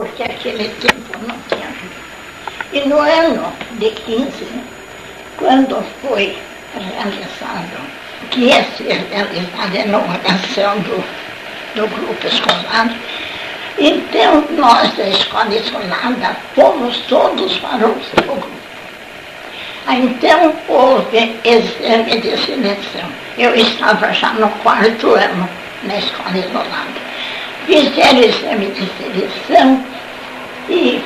porque aquele tempo não tinha. E no ano de 15, quando foi realizado, que ia ser realizada a inauguração do, do grupo escolar, então nós da escola isolada fomos todos para o seu grupo. Então houve exame de seleção. Eu estava já no quarto ano na escola isolada. Fizeram exame de seleção e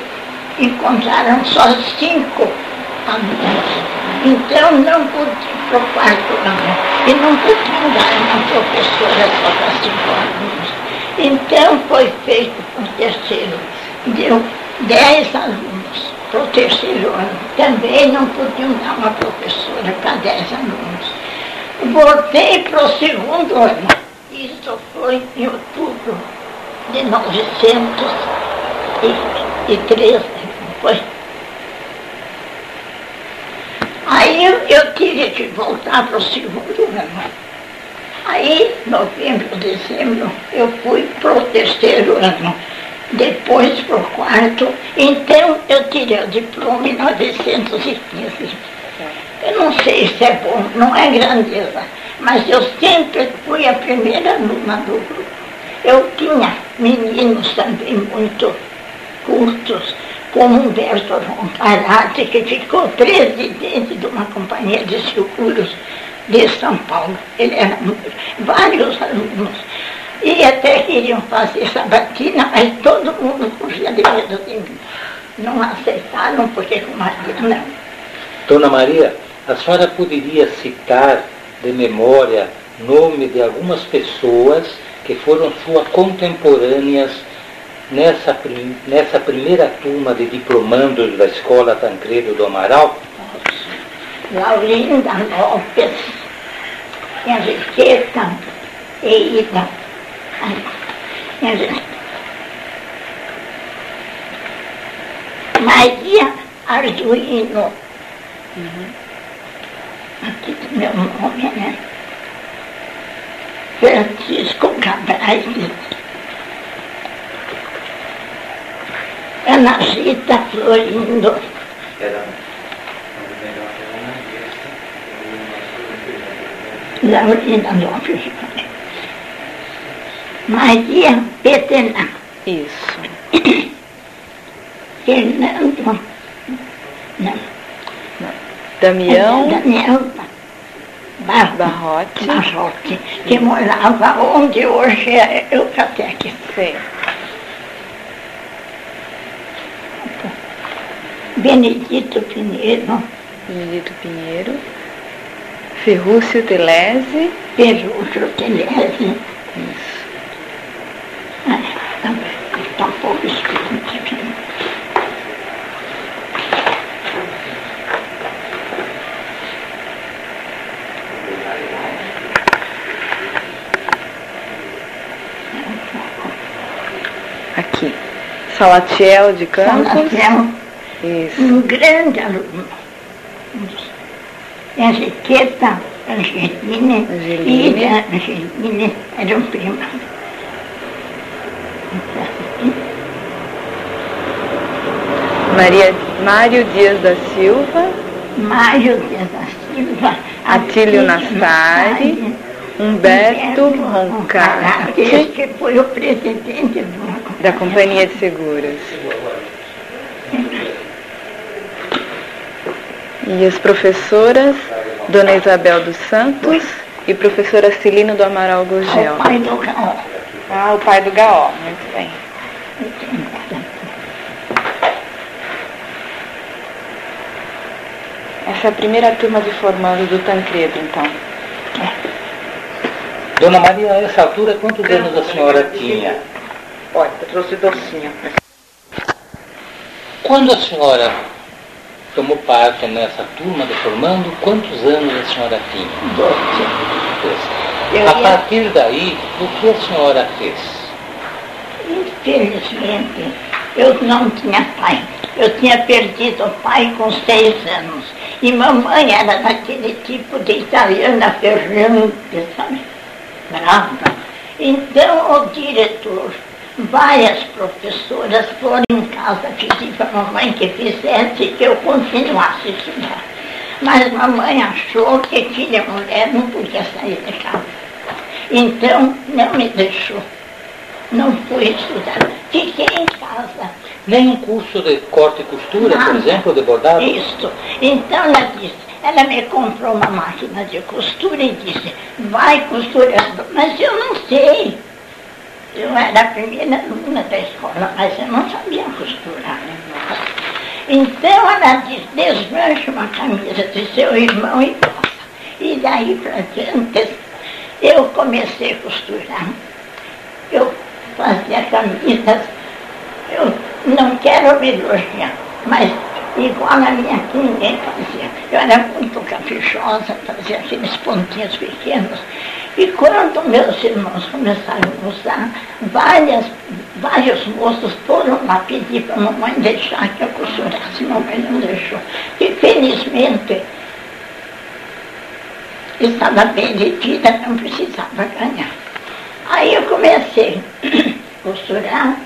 encontraram só cinco alunos. Então não pude para o quarto ano. E não podiam dar uma professora só para cinco alunos. Então foi feito o terceiro. Deu dez alunos para o terceiro ano. Também não podiam dar uma professora para dez alunos. Voltei para o segundo ano. Isso foi em outubro de 1913. Foi. Aí eu, eu tive que voltar para o segundo ano. Aí, novembro, dezembro, eu fui para o terceiro ano, depois para o quarto. Então, eu tirei o diploma em 1915. Eu não sei se é bom, não é grandeza, mas eu sempre fui a primeira aluna do grupo. Eu tinha meninos também muito cultos, como Humberto Roncarate, que ficou presidente de uma companhia de seguros de São Paulo. Ele era vários alunos. E até queriam fazer sabatina, mas todo mundo corria de medo de mim. Não aceitaram, porque com Maria não. Dona Maria, a senhora poderia citar de memória nome de algumas pessoas que foram suas contemporâneas nessa, nessa primeira turma de diplomandos da Escola Tancredo do Amaral? Laurinda Lopes, Henriqueta Eida, Maria Arduino. Aqui tem meu nome, né? Francisco Cabrais. Ana Rita Florindo. Laurina Lopes. Maria Petena. Isso. Fernando. Não. Damião Daniel Bar Barrote. Barrote, que morava onde hoje é Eucatec. Sim. Benedito Pinheiro, Benedito Pinheiro. Ferrúcio Telese. Perúcio Telese. Isso. Está um pouco escuro aqui. Aqui. Salatiel de Campos. Salatiel, Isso. um grande aluno. Henriqueta Angeline Angeline. e Ida Angeline eram primas. Maria, Mário Dias da Silva. Mário Dias da Silva, Atílio Nastari, Humberto Roncarte. Este foi o presidente do Da Companhia de Seguros. E as professoras, Dona Isabel dos Santos e professora Celina do Amaral Gurgel. o pai do Gaó. Ah, o pai do Gaó, muito bem. Essa é a primeira turma de formando do Tancredo, então. Dona Maria, a essa altura, quantos anos a senhora tinha? Olha, eu trouxe docinho. Quando a senhora tomou parte nessa turma de formando, quantos anos a senhora tinha? Eu A ia- partir daí, o que a senhora fez? Infelizmente, eu não tinha pai. Eu tinha perdido o pai com seis anos. E mamãe era daquele tipo de italiana ferrante, sabe? Brava. Então o diretor várias professoras foram em casa pedir para a mamãe que fizesse que eu continuasse a estudar. Mas mamãe achou que filha mulher não podia sair de casa. Então não me deixou. Não fui estudar. Fiquei em casa. Nem um curso de corte e costura, por exemplo, de bordado? Isso. Então ela disse, ela me comprou uma máquina de costura e disse, vai costurando. Mas eu não sei. Eu era a primeira aluna da escola, mas eu não sabia costurar. Então ela disse, desmanche uma camisa de seu irmão e possa. E daí para diante eu comecei a costurar. Eu fazia camisas, eu não quero me elogiar, mas igual a minha que ninguém fazia. Eu era muito caprichosa, fazia aqueles pontinhos pequenos. E quando meus irmãos começaram a usar, várias, vários moços foram lá pedir para a mamãe deixar que eu costurasse. Mamãe não deixou. E felizmente estava bem retida, não precisava ganhar. Aí eu comecei a costurar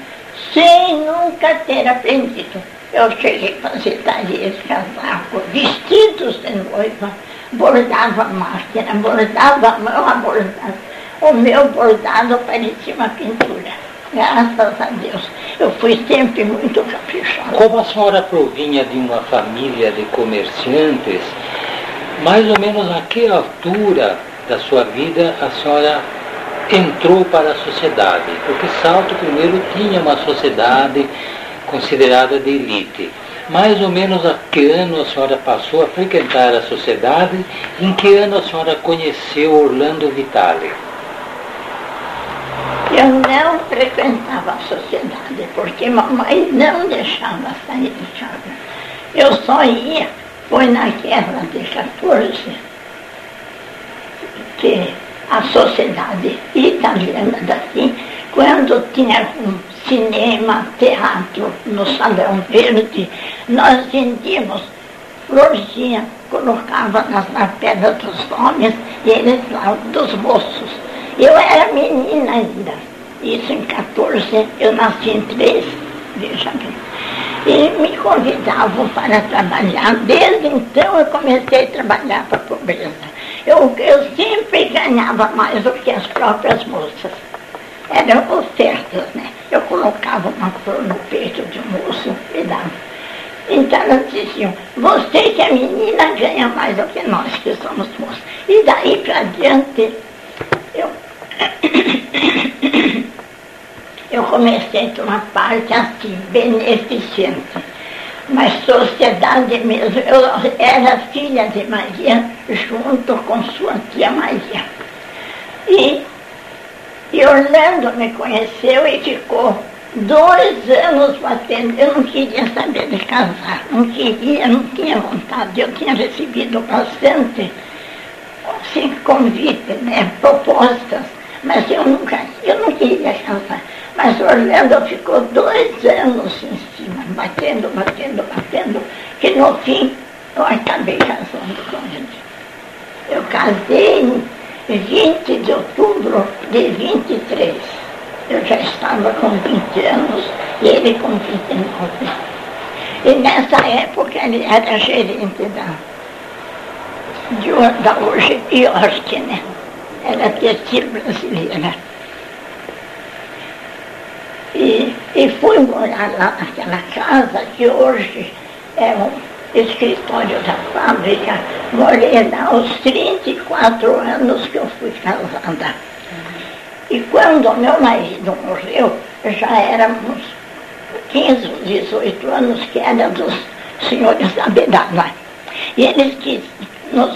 sem nunca ter aprendido. Eu cheguei a fazer talheres, casaco, vestidos de noiva, bordava máquina, bordava a mão a bordar. O meu bordado parecia uma pintura. Graças a Deus. Eu fui sempre muito caprichosa. Como a senhora provinha de uma família de comerciantes, mais ou menos a que altura da sua vida a senhora entrou para a sociedade? Porque Salto primeiro tinha uma sociedade considerada de elite. Mais ou menos a que ano a senhora passou a frequentar a sociedade? Em que ano a senhora conheceu Orlando Vitale? Eu não frequentava a sociedade, porque mamãe não deixava sair de casa. Eu só ia, foi na guerra de 14, que a sociedade italiana daqui, quando tinha um cinema, teatro no Salão Verde, nós vendíamos florzinha, colocava nas lapedas dos homens e eles lá dos moços. Eu era menina ainda, isso em 14, eu nasci em 3, veja bem. E me convidavam para trabalhar. Desde então eu comecei a trabalhar para a pobreza. Eu, eu sempre ganhava mais do que as próprias moças. Eram ofertas, né? Eu colocava uma flor no peito de um moço e dava. Então elas diziam, você que é menina ganha mais do que nós que somos moços. E daí para diante, eu, eu comecei a tomar parte assim, beneficente. Mas sociedade mesmo, eu era filha de Maria junto com sua tia Maria. E e Orlando me conheceu e ficou dois anos batendo. Eu não queria saber de casar, não queria, não tinha vontade. Eu tinha recebido bastante assim, convite, né, propostas, mas eu nunca, eu não queria casar. Mas Orlando ficou dois anos em cima, batendo, batendo, batendo, que no fim eu acabei casando com ele. Eu casei 20 de outubro de 23. Eu já estava com 20 anos e ele com 29. E nessa época ele era gerente da, de, da hoje York, né? Era textil brasileira. E, e fui morar lá naquela casa que hoje é um escritório da fábrica, morei lá aos 34 anos que eu fui casada. E quando meu marido morreu, já éramos 15, 18 anos, que era dos senhores da Bedana. E eles que nos,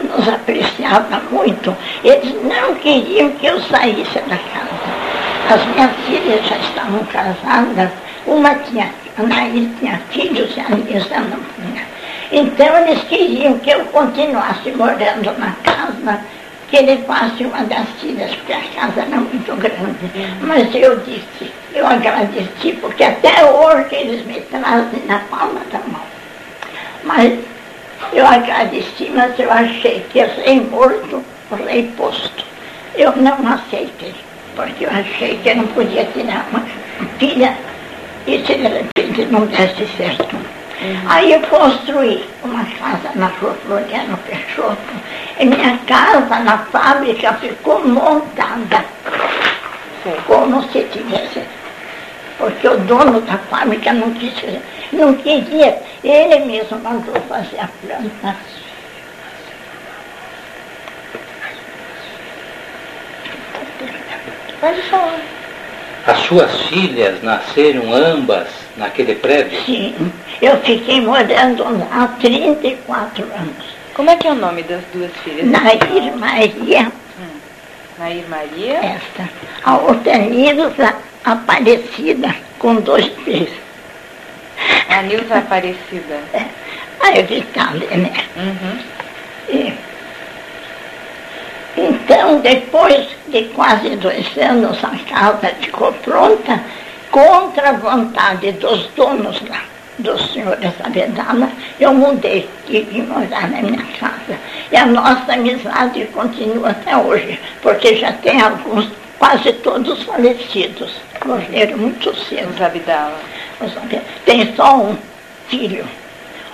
nos apreciavam muito, eles não queriam que eu saísse da casa. As minhas filhas já estavam casadas, uma tinha Anaí tinha filhos e a Nisa não tinha. Então eles queriam que eu continuasse morando na casa, que ele fosse uma das filhas, porque a casa era muito grande. Mas eu disse, eu agradeci, porque até hoje eles me trazem na palma da mão. Mas eu agradeci, mas eu achei que rei morto, rei posto. Eu não aceitei. porque eu achei que eu não podia tirar uma filha e se de repente não desse certo. Uhum. Aí eu construí uma casa na rua Floriano Peixoto. E minha casa na fábrica ficou montada. Como se tivesse. Porque o dono da fábrica não, quis, não queria, ele mesmo mandou fazer a planta. Pode falar. As suas filhas nasceram ambas naquele prédio? Sim, eu fiquei morando lá há 34 anos. Como é que é o nome das duas filhas? Nair Maria. Hum. Nair Maria? Esta. A outra é Nilza Aparecida, com dois P's. A Nilza Aparecida. É. A Evitalia, né? Uhum. E, então, depois de quase dois anos, a casa ficou pronta, contra a vontade dos donos lá, dos senhores Abedala, eu mudei e vim morar na minha casa. E a nossa amizade continua até hoje, porque já tem alguns, quase todos falecidos, morreram muito cedo. Os Abdala. Tem só um filho,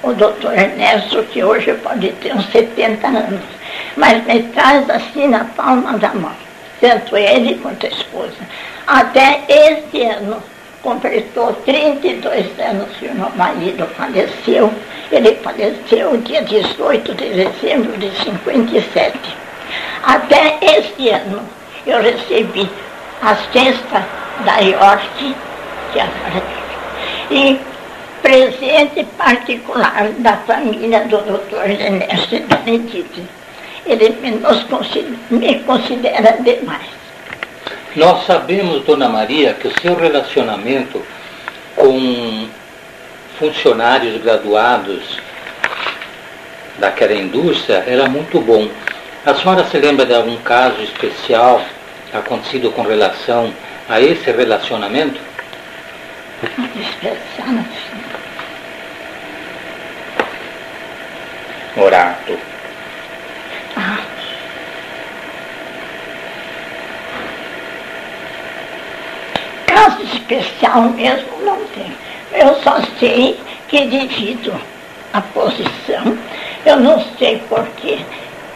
o doutor Ernesto, que hoje pode ter uns 70 anos mas me traz assim na palma da mão, tanto ele quanto a esposa. Até este ano, completou 32 anos que o meu marido faleceu. Ele faleceu dia 18 de dezembro de 57. Até este ano, eu recebi a cesta da York, que é e presente particular da família do doutor Ernesto Benedito ele nos considera, me considera demais. Nós sabemos, Dona Maria, que o seu relacionamento com funcionários graduados daquela indústria era muito bom. A senhora se lembra de algum caso especial acontecido com relação a esse relacionamento? Especial, Morato. Ah. Especial mesmo não tem. Eu só sei que devido à posição, eu não sei porquê,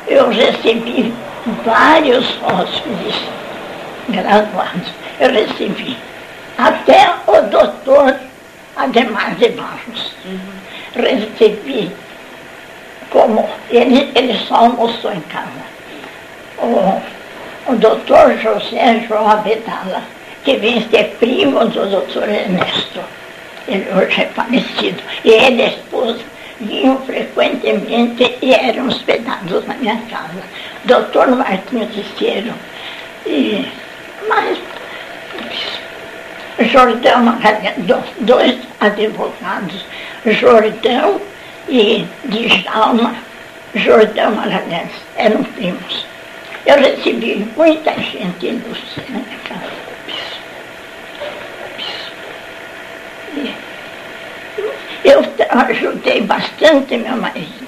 eu recebi vários hóspedes graduados. Eu recebi até o doutor Ademar de Barros. Uhum. Recebi como ele, ele só almoçou em casa. O, o doutor José João Abedala, que vem ser primo do doutor Ernesto, ele hoje é falecido, e ele e a esposa vinham frequentemente e eram hospedados na minha casa. Doutor Martinho Ticeiro, e mais Jordão Magalhães, dois advogados, Jordão e Djalma Jordão Magalhães eram primos. Eu recebi muita gente ilustre na minha casa. Eu ajudei bastante meu marido.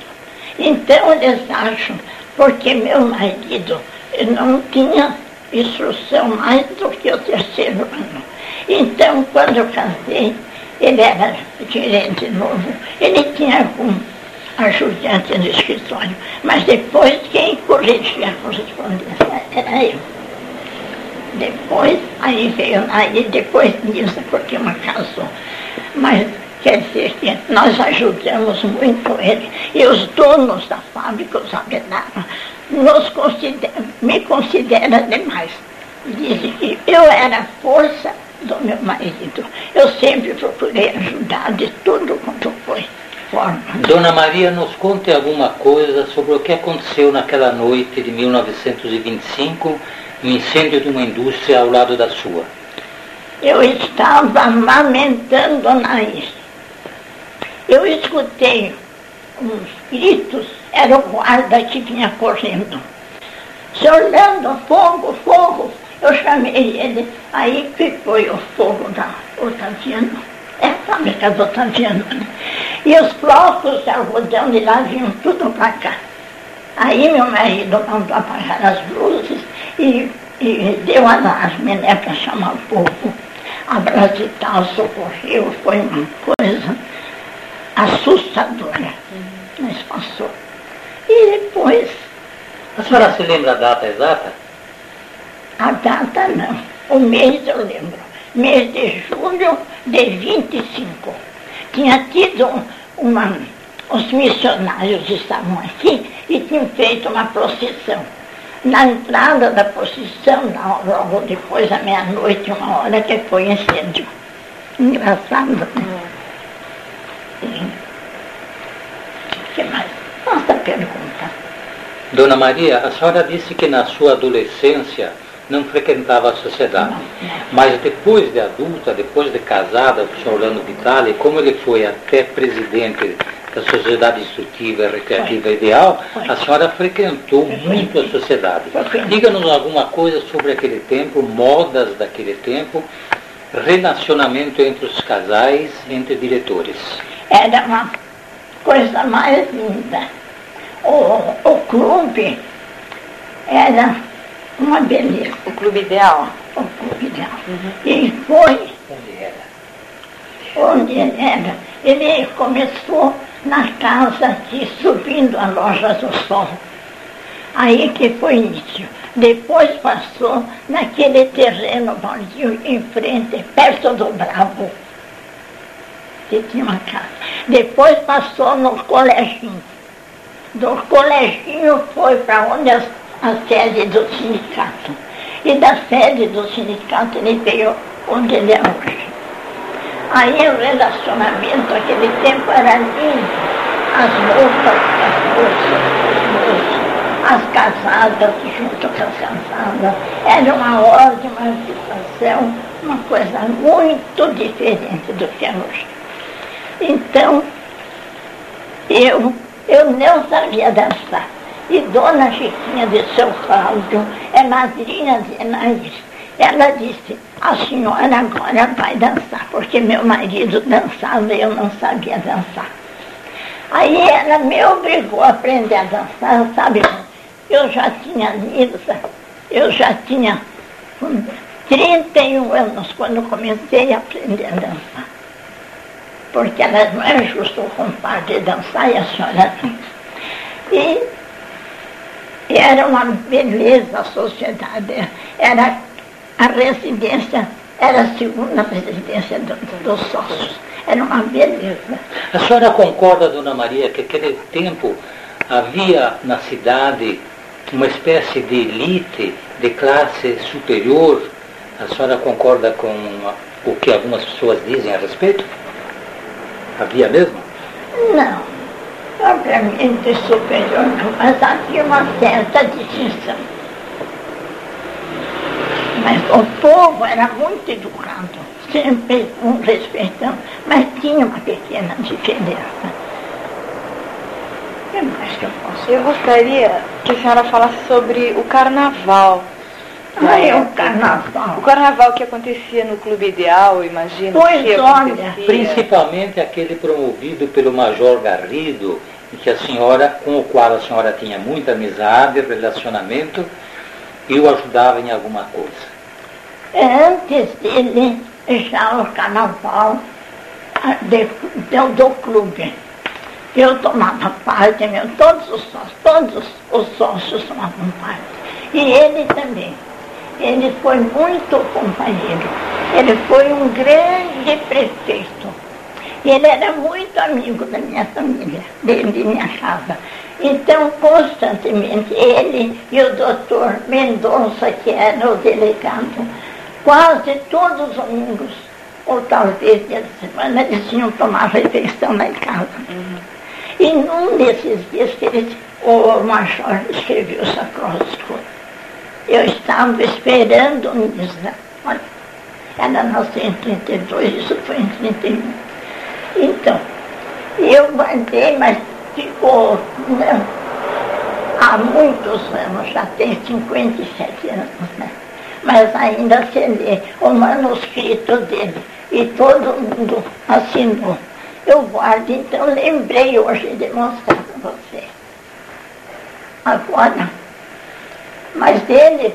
Então eles acham, porque meu marido não tinha instrução mais do que o terceiro ano. Então, quando eu casei, ele era gerente novo, ele tinha algum ajudante no escritório, mas depois quem corrigia a correspondência era eu. Depois, aí veio aí depois disso, porque uma casou. Mas quer dizer que nós ajudamos muito ele. E os donos da fábrica, os Abenaram, nos consideram, me consideram demais. Dizem que eu era força do meu marido. Eu sempre procurei ajudar de tudo quanto foi forma. Dona Maria, nos conte alguma coisa sobre o que aconteceu naquela noite de 1925, no incêndio de uma indústria ao lado da sua. Eu estava amamentando Nair. Eu escutei uns gritos, era o guarda que vinha correndo. Senhor Lando, fogo, fogo, eu chamei ele, aí que foi o fogo da Otaviano, é a fábrica do Otaviano, né? E os de algodão de lá vinham tudo para cá. Aí meu marido mandou apagar as luzes e e deu alarme né, para chamar o povo. A Brasital socorreu, foi uma coisa assustadora. Mas passou. E depois, A senhora se lembra a data exata? a data não, o mês eu lembro, mês de julho de 25. Tinha tido uma. Os missionários estavam aqui e tinham feito uma procissão. Na entrada da procissão, logo depois da meia-noite, uma hora que foi incêndio. Engraçado, né? O que mais? Nossa pergunta. Dona Maria, a senhora disse que na sua adolescência não frequentava a sociedade. Não, não. Mas depois de adulta, depois de casada com o senhor Orlando Vitale, como ele foi até presidente da Sociedade Instrutiva e Recreativa Ideal, Foi. a senhora frequentou Frequentei. muito a sociedade. Diga-nos alguma coisa sobre aquele tempo, modas daquele tempo, relacionamento entre os casais, entre diretores. Era uma coisa mais linda. O, o clube era uma beleza, O clube ideal. o clube dela. E foi Onde era? onde ele era. Ele começou na casa aqui, subindo a loja do sol. Aí que foi início. Depois passou naquele terreno baldio em frente, perto do Bravo, que tinha uma casa. Depois passou no coleginho. Do coleginho foi para onde as- a sede do sindicato. E da sede do sindicato ele veio onde ele é hoje. Aí o relacionamento naquele tempo era lindo. As moças, as moças, as casadas junto com as casadas. Era uma ótima situação, uma coisa muito diferente do que é hoje. Então, eu, eu não sabia dançar. E Dona Chiquinha de São Cláudio é madrinha de Anaís. Ela disse, a senhora agora vai dançar, porque meu marido dançava e eu não sabia dançar. Aí ela me obrigou a aprender a dançar, sabe? Eu já tinha Nilza, eu já tinha hum, 31 anos quando comecei a aprender a dançar. Porque ela não é justo o compadre dançar e a senhora. E era uma beleza a sociedade. Era a residência, era a segunda residência do- dos sócios. Era uma beleza. A senhora concorda, Dona Maria, que naquele tempo havia na cidade uma espécie de elite, de classe superior? A senhora concorda com o que algumas pessoas dizem a respeito? Havia mesmo? Não, obviamente superior não, mas havia uma certa distinção. Mas o povo era muito educado, sempre um respeitando, mas tinha uma pequena diferença. O que mais que eu posso Eu gostaria que a senhora falasse sobre o carnaval. Ah, é o O carnaval. carnaval que acontecia no Clube Ideal, imagino Pois que olha. Principalmente aquele promovido pelo Major Garrido, em que a senhora, com o qual a senhora tinha muita amizade, relacionamento, e o ajudava em alguma coisa. Antes dele, já o carnaval ah, de- do, do clube. Eu tomava parte, meu, todos os sócios, todos os sócios tomavam parte. E ele também. Ele foi muito companheiro. Ele foi um grande prefeito. Ele era muito amigo da minha família, de, de minha casa. Então, constantemente, ele e o doutor Mendonça, que era o delegado, quase todos os domingos, ou talvez dia de semana, eles tinham tomado refeição lá em casa. E num desses dias que ele, o major escreveu essa acróstico, eu estava esperando Nisa. Olha, ela nasceu em 32, isso foi em 31. Então, eu guardei, mas ficou né, há muitos anos, já tem 57 anos, né? Mas ainda se lê o manuscrito dele e todo mundo assinou. Eu guardo, então lembrei hoje de mostrar para você. Agora, Mas ele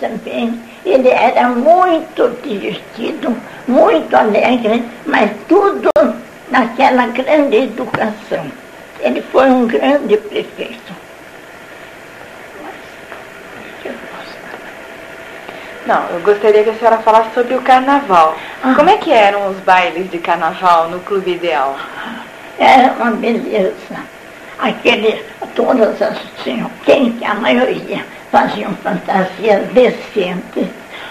também, ele era muito divertido, muito alegre, mas tudo naquela grande educação. Ele foi um grande prefeito. Não, eu gostaria que a senhora falasse sobre o carnaval. Ah. Como é que eram os bailes de carnaval no Clube Ideal? Era uma beleza. Aquele, todas as, assim, quem que a maioria faziam fantasias decentes,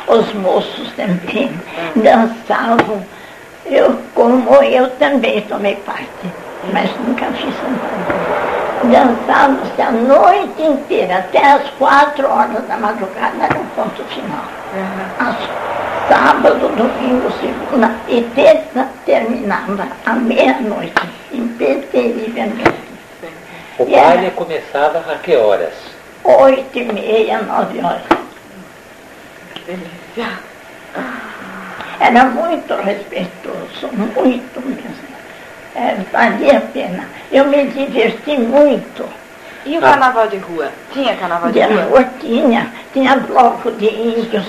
os moços também hum. dançavam. Eu, como eu também tomei parte, mas nunca fiz fantasia dançávamos a noite inteira, até as quatro horas da madrugada, era o ponto final. As, sábado, domingo, segunda e terça terminava à meia-noite, imperterivelmente. O e baile começava a que horas? Oito e meia, nove horas. Delícia. Era muito respeitoso, muito mesmo é, valia a pena. Eu me diverti muito. E o carnaval de rua? Tinha carnaval de, de rua? rua? Tinha. Tinha bloco de índios,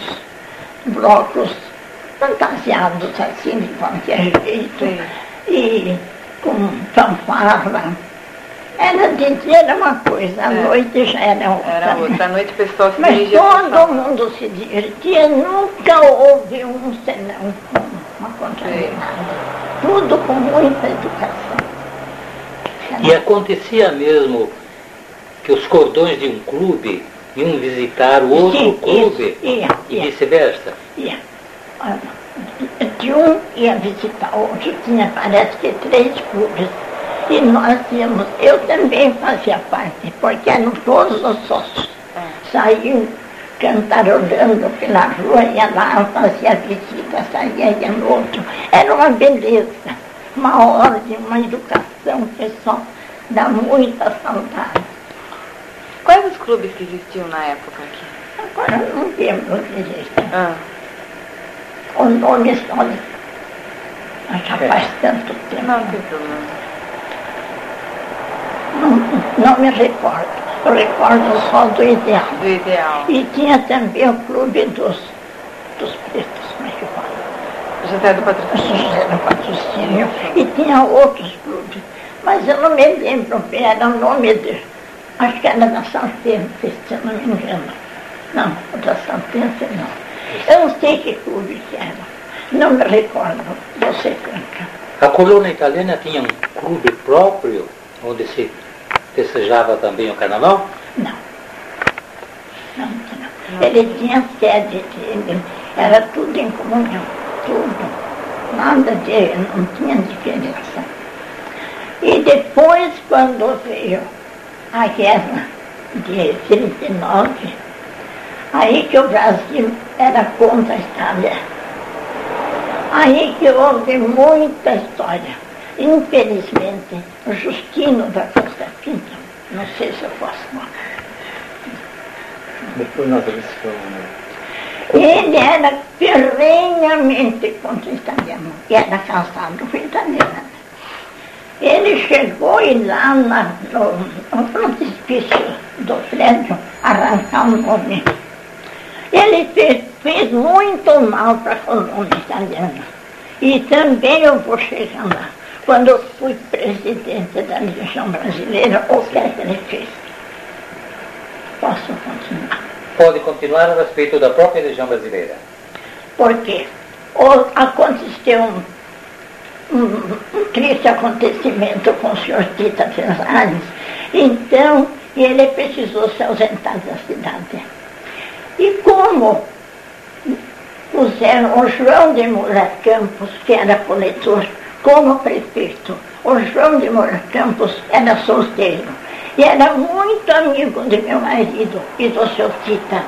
blocos fantasiados assim, de qualquer jeito. Sim. E com fanfarra. Era de dia era uma coisa, à é. noite já era outra. Era outra, à noite o pessoal se Mas todo mundo se divertia, nunca houve um senão, uma contaminação tudo com muita educação. E acontecia mesmo que os cordões de um clube iam visitar o outro Sim, clube isso, ia, e vice-versa? Ia. De um ia visitar o outro, tinha parece que três clubes. E nós íamos, eu também fazia parte, porque eram todos os sócios. É. Saíam cantarolando pela rua, ia lá, fazia visita, saía, ia no outro. Era uma beleza, uma ordem, uma educação que só dá muita saudade. Quais os clubes que existiam na época aqui? Agora não lembro direito. Ah. O nome só já é. faz tanto tempo. Não tem problema. Não, não me recordo eu recordo só do ideal. Do ideal. E tinha também o clube dos, dos pretos, como é que fala? José do Patrocínio. José do Patrocínio. E tinha outros clubes. Mas eu não me lembro bem, era o nome de. Acho que era da Santense, se eu não me engano. Não, da Santense não. Eu não sei que clube que era. Não me recordo. Você canta. A colônia italiana tinha um clube próprio, onde se festejava também o carnaval? Não. Não, não. Ele tinha sede, era tudo em comunhão, tudo. Nada de, não tinha diferença. E depois, quando veio a guerra de 39, aí que o Brasil era contra a Itália. Aí que houve muita história Infelizmente, o Justino da Costa Pinto, não sei se eu posso falar. Depois nós vamos Ele era ferrenhamente contra o italiano, e era casado com italiana. Ele chegou e lá na, no, no frontispício do prédio arrancar um nome. Ele fez, fez muito mal para a colônia italiana. E também eu vou chegar lá quando eu fui presidente da Legião Brasileira, o que é que ele fez? Posso continuar? Pode continuar a respeito da própria Legião Brasileira. Porque aconteceu um, um, um, triste acontecimento com o senhor Tita Pesares, então ele precisou se ausentar da cidade. E como puseram o João de Moura Campos, que era coletor, como prefeito. O João de Moura Campos era solteiro e era muito amigo de meu marido e do seu Tita.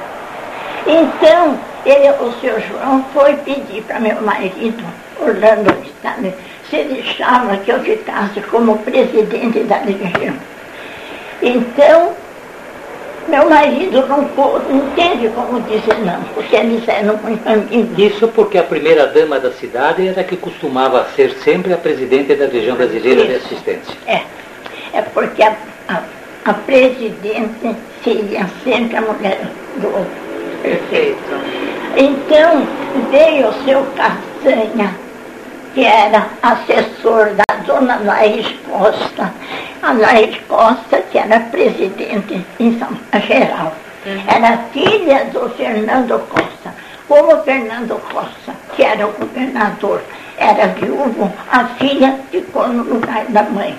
Então, ele, o seu João foi pedir para meu marido, Orlando Vitale, se deixava que eu ficasse como presidente da região. Então, meu marido não, não teve como dizer não, porque eles eram muito amigos. Isso porque a primeira dama da cidade era que costumava ser sempre a presidente da região brasileira Isso. de assistência. É, é porque a, a, a presidente seria sempre a mulher do outro. Perfeito. Então veio o seu Castanha, que era assessor da dona Laís Costa. A Laís Costa, que era presidente em São Geral. Era filha do Fernando Costa. Como o Fernando Costa, que era o governador, era viúvo, a filha ficou no lugar da mãe.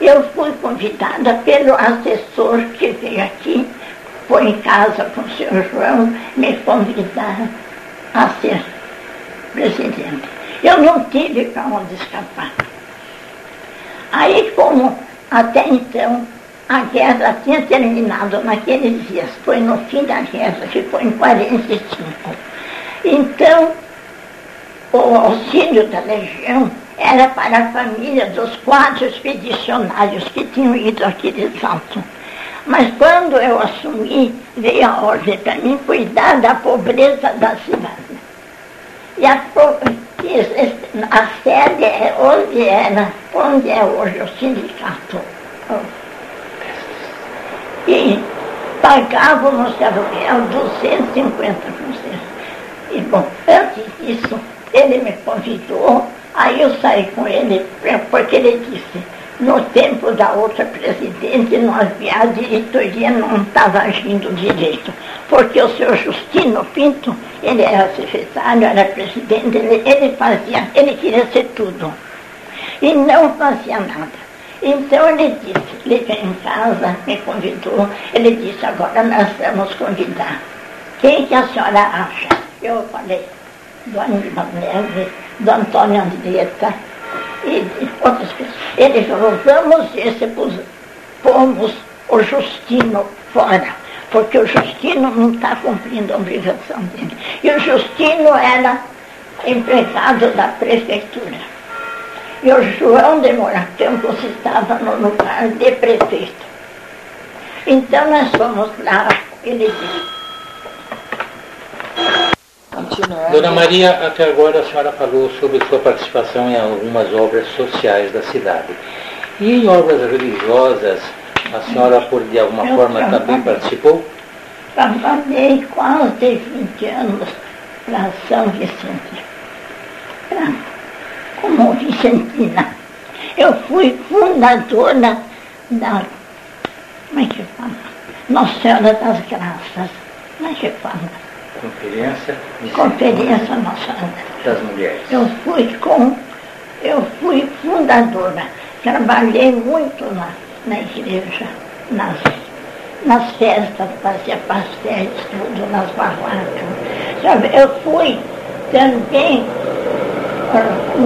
Eu fui convidada pelo assessor que veio aqui, foi em casa com o senhor João, me convidar a ser presidente. Eu não tive para onde escapar. Aí, como até então a guerra tinha terminado naqueles dias, foi no fim da guerra, que foi em 45. Então, o auxílio da Legião era para a família dos quatro expedicionários que tinham ido aqui de Salto. Mas quando eu assumi, veio a ordem para mim cuidar da pobreza da cidade. E a, a sede é onde era, onde é hoje o sindicato. E pagávamos aluguel 250 cruzeiros. E bom, antes disso, ele me convidou, aí eu saí com ele, porque ele disse, no tempo da outra presidente, nós a diretoria não estava agindo direito, porque o senhor Justino Pinto, ele era secretário, era presidente, ele, ele fazia, ele queria ser tudo. E não fazia nada. Então ele disse, ele veio em casa, me convidou, ele disse, agora nós vamos convidar. Quem que a senhora acha? Eu falei, do Aníbal Neves, do Antônio Andretta e outras pessoas. Ele falou, vamos ver se pomos o Justino fora, porque o Justino não está cumprindo a obrigação dele. E o Justino era empregado da prefeitura. E o João de Moracampos estava no lugar de prefeito. Então nós fomos lá, ele disse. Dona Maria, até agora a senhora falou sobre sua participação em algumas obras sociais da cidade. E em obras religiosas, a senhora, por de alguma Eu forma, também participou? Trabalhei quase 20 anos para São Vicente, pra, como Vicentina. Eu fui fundadora da, como é que fala? Nossa Senhora das Graças, como é que fala? Conferência Conferência Senhora. das Mulheres. Eu fui com, eu fui fundadora. Trabalhei muito lá na igreja, nas, nas festas, fazia pastéis, tudo, nas barracas. Eu fui também,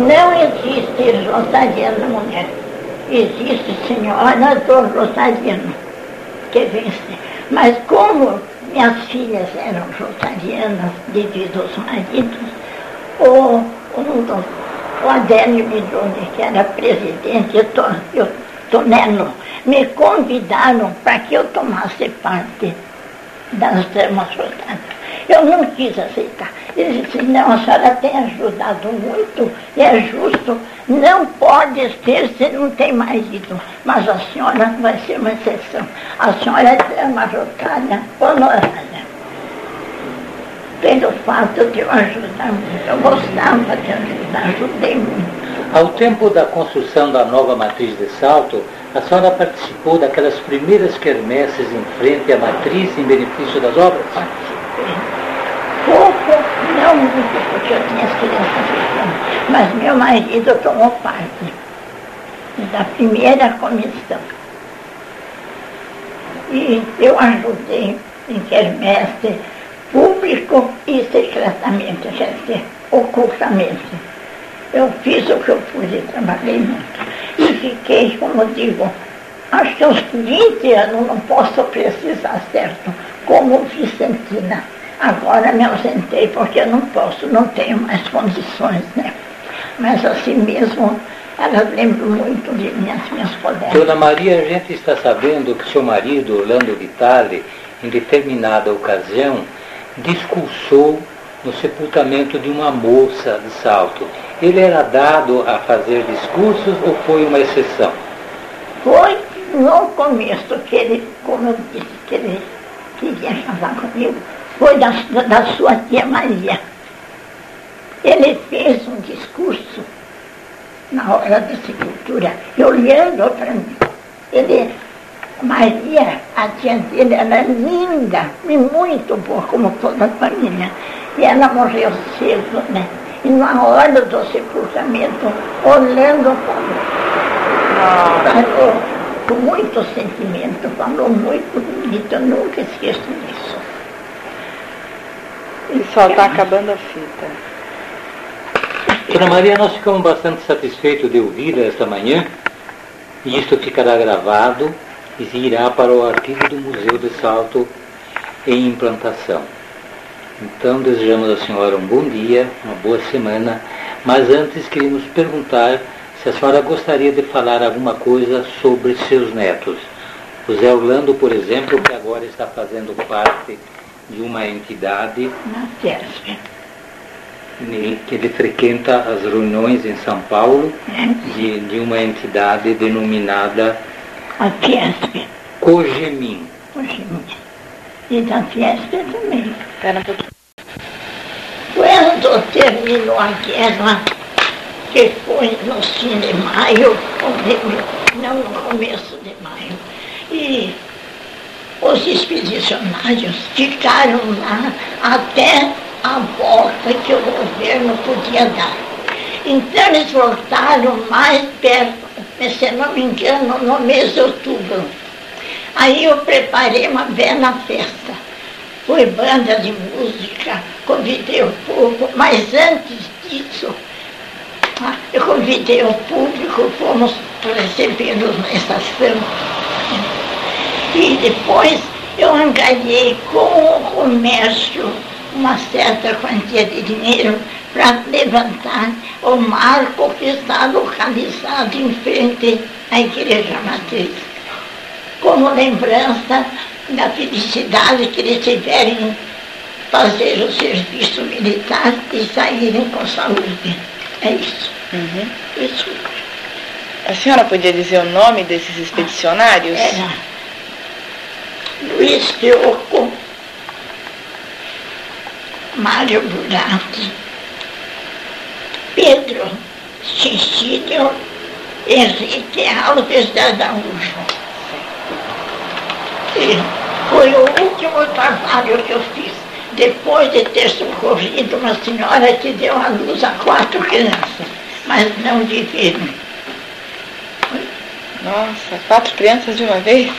não existe Rosariana mulher, existe senhora do Rosariano, que vence. Mas como minhas filhas eram rosarianas devido aos maridos, o, o, o Adélio que era presidente, e o To- o Tonelo, me convidaram para que eu tomasse parte das damas rosadas. Eu não quis aceitar. Eles disseram, não, a senhora tem ajudado muito, e é justo, não pode ser se não tem marido, mas a senhora vai ser uma exceção. A senhora é uma rosária honorária pelo fato de eu ajudar muito. Eu gostava de ajudar, ajudei muito. Ao tempo da construção da nova matriz de Salto, a senhora participou daquelas primeiras quermesses em frente à matriz em benefício das obras? Participei. Não muito, porque eu tinha as crianças mas meu marido tomou parte da primeira comissão. E eu ajudei em quermesse público e secretamente, quer dizer, ocultamente. Eu fiz o que eu pude, trabalhei muito. E fiquei, como digo, acho que aos 20 anos não posso precisar certo, como Vicentina. Agora me ausentei porque eu não posso, não tenho mais condições, né? Mas assim mesmo, elas lembram muito de mim, as minhas colegas. Dona Maria, a gente está sabendo que seu marido, Orlando Vitale, em determinada ocasião, discursou no sepultamento de uma moça de Salto. Ele era dado a fazer discursos ou foi uma exceção? Foi no começo, que ele, como eu disse, que ele queria casar comigo, foi da, da sua tia Maria. Ele fez um discurso na hora da sepultura, e olhando para mim. Ele, Maria, a tia dele, era é linda e muito boa, como toda a família. E ela morreu cedo, né? E na hora do sepultamento, olhando para mim, falou com muito sentimento, falou muito bonito, eu nunca esqueço disso. E só está acabando a fita. Dona Maria, nós ficamos bastante satisfeitos de ouvi-la esta manhã, e isto ficará gravado e irá para o arquivo do Museu de Salto em implantação. Então, desejamos à senhora um bom dia, uma boa semana, mas antes queríamos perguntar se a senhora gostaria de falar alguma coisa sobre seus netos. O Zé Orlando, por exemplo, que agora está fazendo parte de uma entidade. Na FESP que ele frequenta as reuniões em São Paulo é. de, de uma entidade denominada a Fiesp. Cogemin. Cogemin. E da Fiesp também. Espera um pouquinho. Quando terminou a guerra, que foi no fim de maio, não no começo de maio, e os expedicionários ficaram lá até a volta que o governo podia dar. Então eles voltaram mais perto, se não me engano, no mês de outubro. Aí eu preparei uma bela festa. Foi banda de música, convidei o povo, mas antes disso, ah, eu convidei o público, fomos recebê-los na estação. E depois eu angariei com o comércio uma certa quantia de dinheiro para levantar o marco que está localizado em frente à igreja matriz, como lembrança da felicidade que eles tiverem fazer o serviço militar e saírem com saúde. É isso. Uhum. Isso. A senhora podia dizer o nome desses expedicionários? Era Luiz Teoco Mário Burati, Pedro Cecílio Henrique Alves da Araújo. Foi o último trabalho que eu fiz, depois de ter socorrido uma senhora que deu à luz a quatro crianças, mas não de firme. Nossa, quatro crianças de uma vez?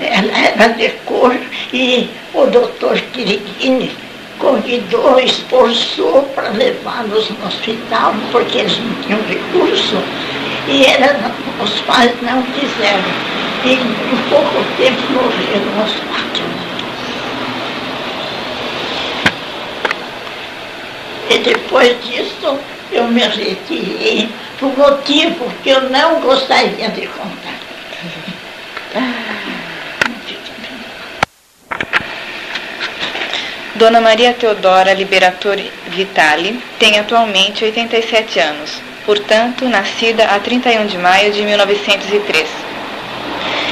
Ela era de cor e o doutor Quiriquini convidou, esforçou para levá-los no hospital, porque eles não tinham recurso, e era, os pais não quiseram. E em pouco tempo morreram os quatro. E depois disso eu me retirei por motivo que eu não gostaria de contar. Dona Maria Teodora Liberatori Vitali tem atualmente 87 anos, portanto, nascida a 31 de maio de 1903.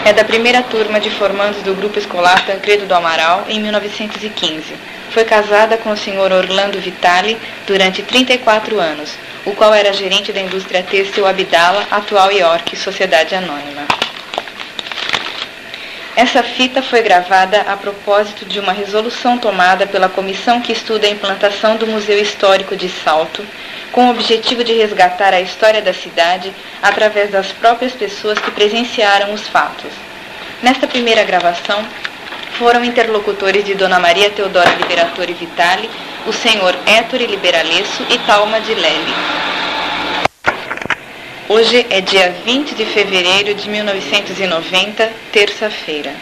É da primeira turma de formandos do Grupo Escolar Tancredo do Amaral em 1915. Foi casada com o senhor Orlando Vitali durante 34 anos, o qual era gerente da indústria têxtil Abdala, atual York Sociedade Anônima. Essa fita foi gravada a propósito de uma resolução tomada pela comissão que estuda a implantação do Museu Histórico de Salto, com o objetivo de resgatar a história da cidade através das próprias pessoas que presenciaram os fatos. Nesta primeira gravação, foram interlocutores de Dona Maria Teodora Liberatore Vitali, o senhor Ettore Liberalesso e Talma de Lely. Hoje é dia 20 de fevereiro de 1990, terça-feira.